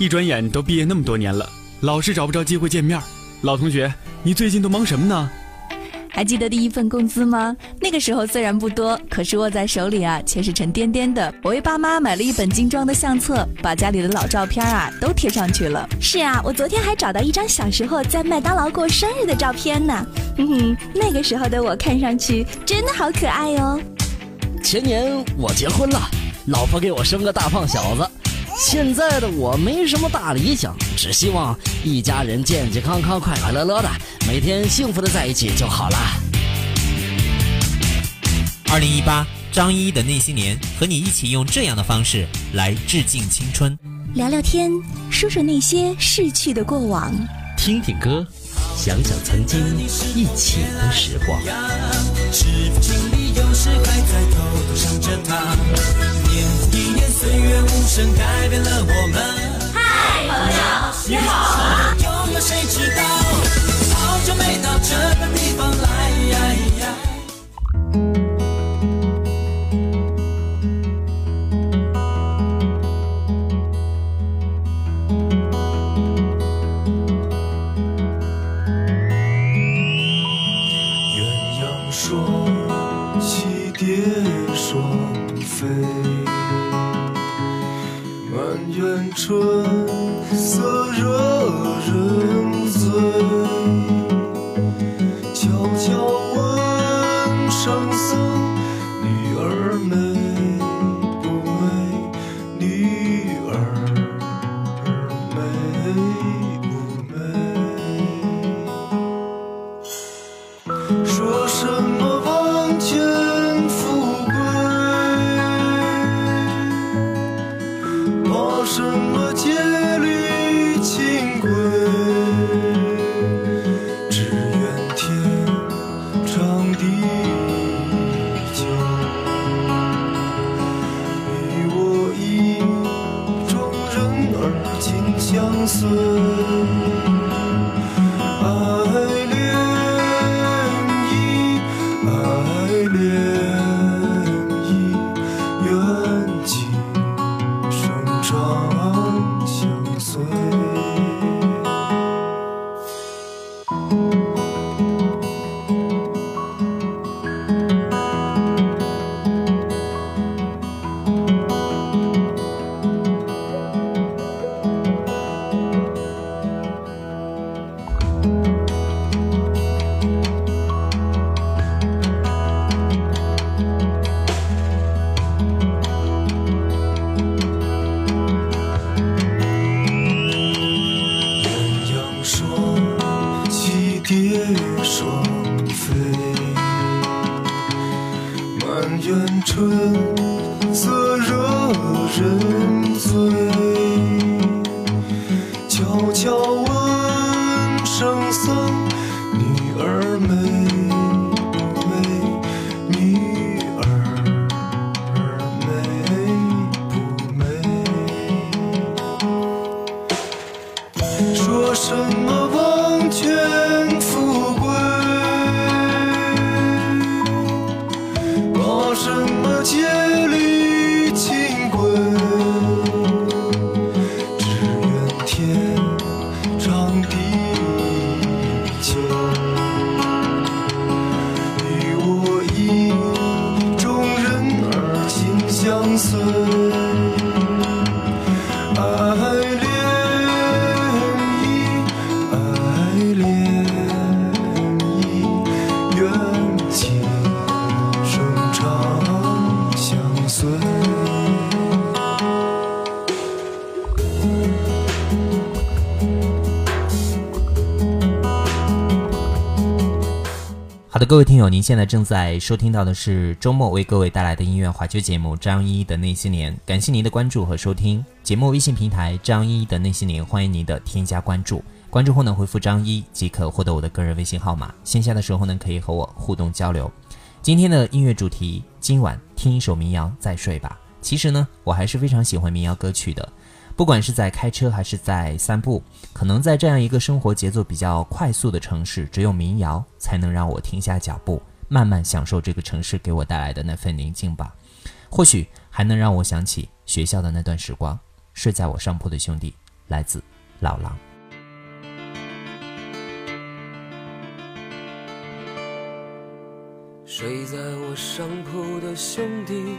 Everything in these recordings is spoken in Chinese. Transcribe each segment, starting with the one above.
一转眼都毕业那么多年了，老是找不着机会见面。老同学，你最近都忙什么呢？还记得第一份工资吗？那个时候虽然不多，可是握在手里啊，却是沉甸甸的。我为爸妈买了一本精装的相册，把家里的老照片啊都贴上去了。是啊，我昨天还找到一张小时候在麦当劳过生日的照片呢。哼哼，那个时候的我看上去真的好可爱哦。前年我结婚了，老婆给我生个大胖小子。现在的我没什么大理想，只希望一家人健健康康、快快乐乐的，每天幸福的在一起就好了。二零一八，张一的那些年，和你一起用这样的方式来致敬青春，聊聊天，说说那些逝去的过往，听听歌，想想曾经一起的时光。是否经历有时还在偷偷想着他？岁月无声改变了我们。嗨，朋友，你好吗？有没有谁知道？春。思愿春色惹人醉，悄悄问。heart. 各位听友，您现在正在收听到的是周末为各位带来的音乐怀旧节目《张一的那些年》，感谢您的关注和收听。节目微信平台“张一的那些年”，欢迎您的添加关注。关注后呢，回复“张一”即可获得我的个人微信号码。线下的时候呢，可以和我互动交流。今天的音乐主题，今晚听一首民谣再睡吧。其实呢，我还是非常喜欢民谣歌曲的。不管是在开车还是在散步，可能在这样一个生活节奏比较快速的城市，只有民谣才能让我停下脚步，慢慢享受这个城市给我带来的那份宁静吧。或许还能让我想起学校的那段时光。睡在我上铺的兄弟，来自老狼。睡在我上铺的兄弟，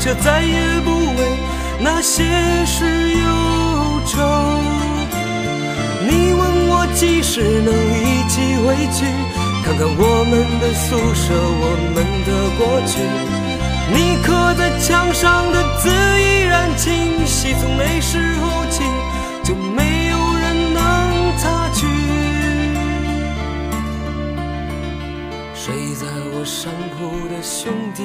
却再也不为那些事忧愁。你问我几时能一起回去，看看我们的宿舍，我们的过去。你刻在墙上的字依然清晰，从那时候起。就没有人能擦去。睡在我上铺的兄弟，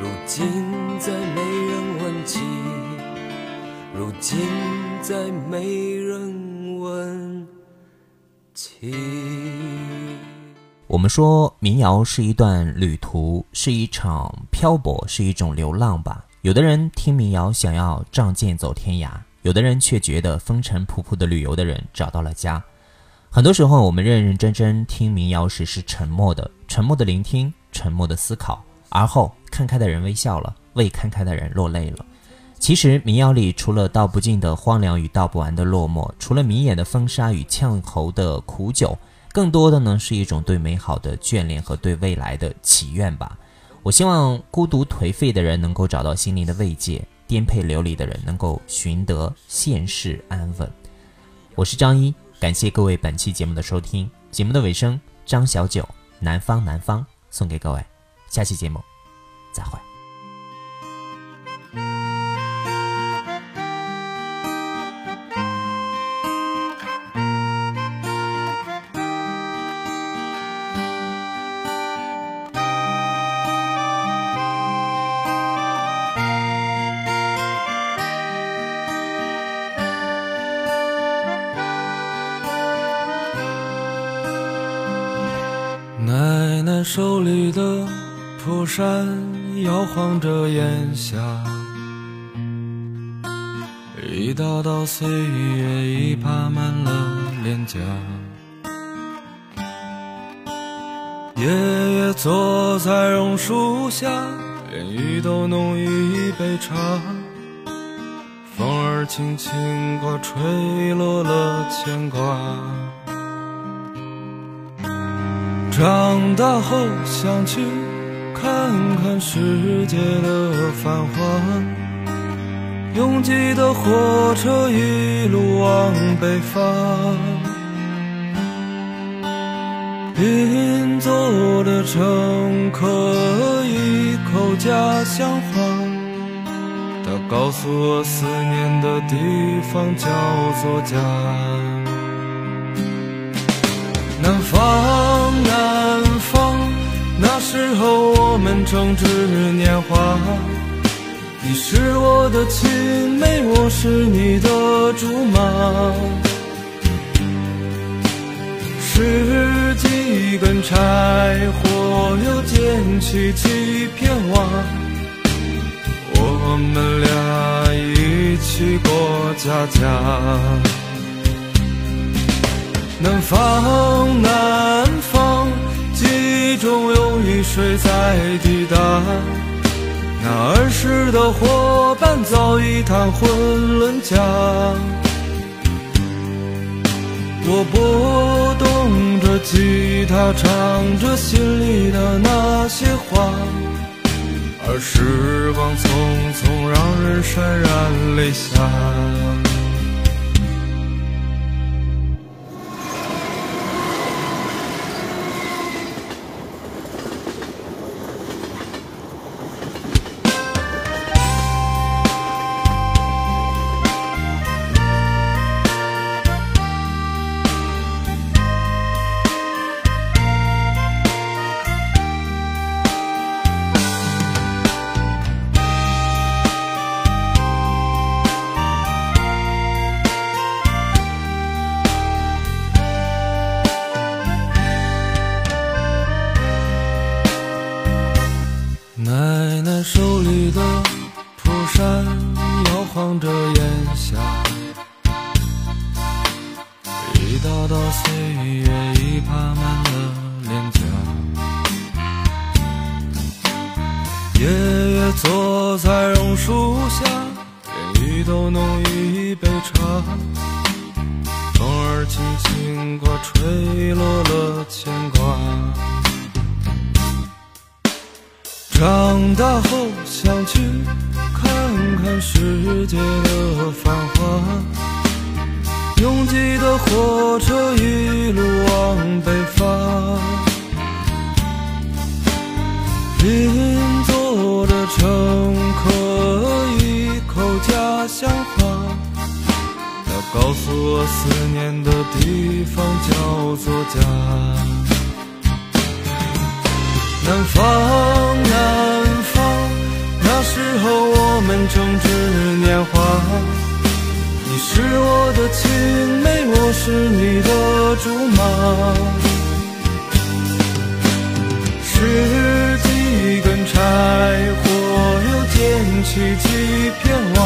如今再没人问起。如今再没人问起。我们说民谣是一段旅途，是一场漂泊，是一种流浪吧。有的人听民谣，想要仗剑走天涯。有的人却觉得风尘仆仆的旅游的人找到了家。很多时候，我们认认真真听民谣时是沉默的，沉默的聆听，沉默的思考，而后看开的人微笑了，未看开的人落泪了。其实，民谣里除了道不尽的荒凉与道不完的落寞，除了迷眼的风沙与呛喉的苦酒，更多的呢是一种对美好的眷恋和对未来的祈愿吧。我希望孤独颓废的人能够找到心灵的慰藉。颠沛流离的人能够寻得现世安稳。我是张一，感谢各位本期节目的收听。节目的尾声，张小九《南方南方》送给各位。下期节目再会。奶奶手里的蒲扇摇晃着烟霞，一道道岁月已爬满了脸颊。爷爷坐在榕树下，连雨都浓于一杯茶。风儿轻轻刮，吹落了牵挂。长大后想去看看世界的繁华，拥挤的火车一路往北方，邻座的乘客一口家乡话。他告诉我，思念的地方叫做家。南方，时候我们正值年华。你是我的青梅，我是你的竹马。拾几根柴火，又捡起几片瓦。我们俩一起过家家，南方南，中有雨水在滴答。那儿时的伙伴早已谈婚论嫁，我拨动着吉他，唱着心里的那些话。而时光匆匆，让人潸然泪下。山摇晃着烟霞，一道道岁月已爬满了脸颊。爷爷坐在榕树下，连雨都弄一杯茶。风儿轻轻刮，吹落了牵挂。长大后想去。世界的繁华，拥挤的火车一路往北方，邻座的乘客一口家乡话，他告诉我思念的地方叫做家。南方，南那时候我们正值年华。你是我的青梅，我是你的竹马。拾几根柴火，又捡起几片瓦，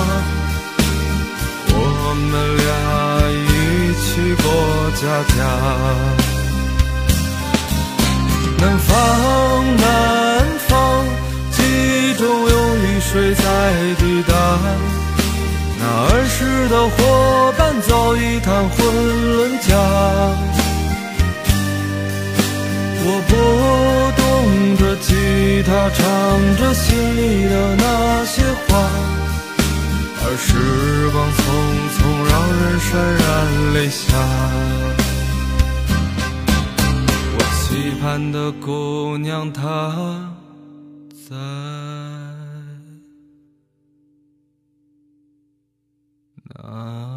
我们俩一起过家家。南方，南方，记忆中水在滴答。那儿时的伙伴早已谈婚论嫁。我拨动着吉他，唱着心里的那些话。而时光匆匆，让人潸然泪下。我期盼的姑娘，她在。Uh,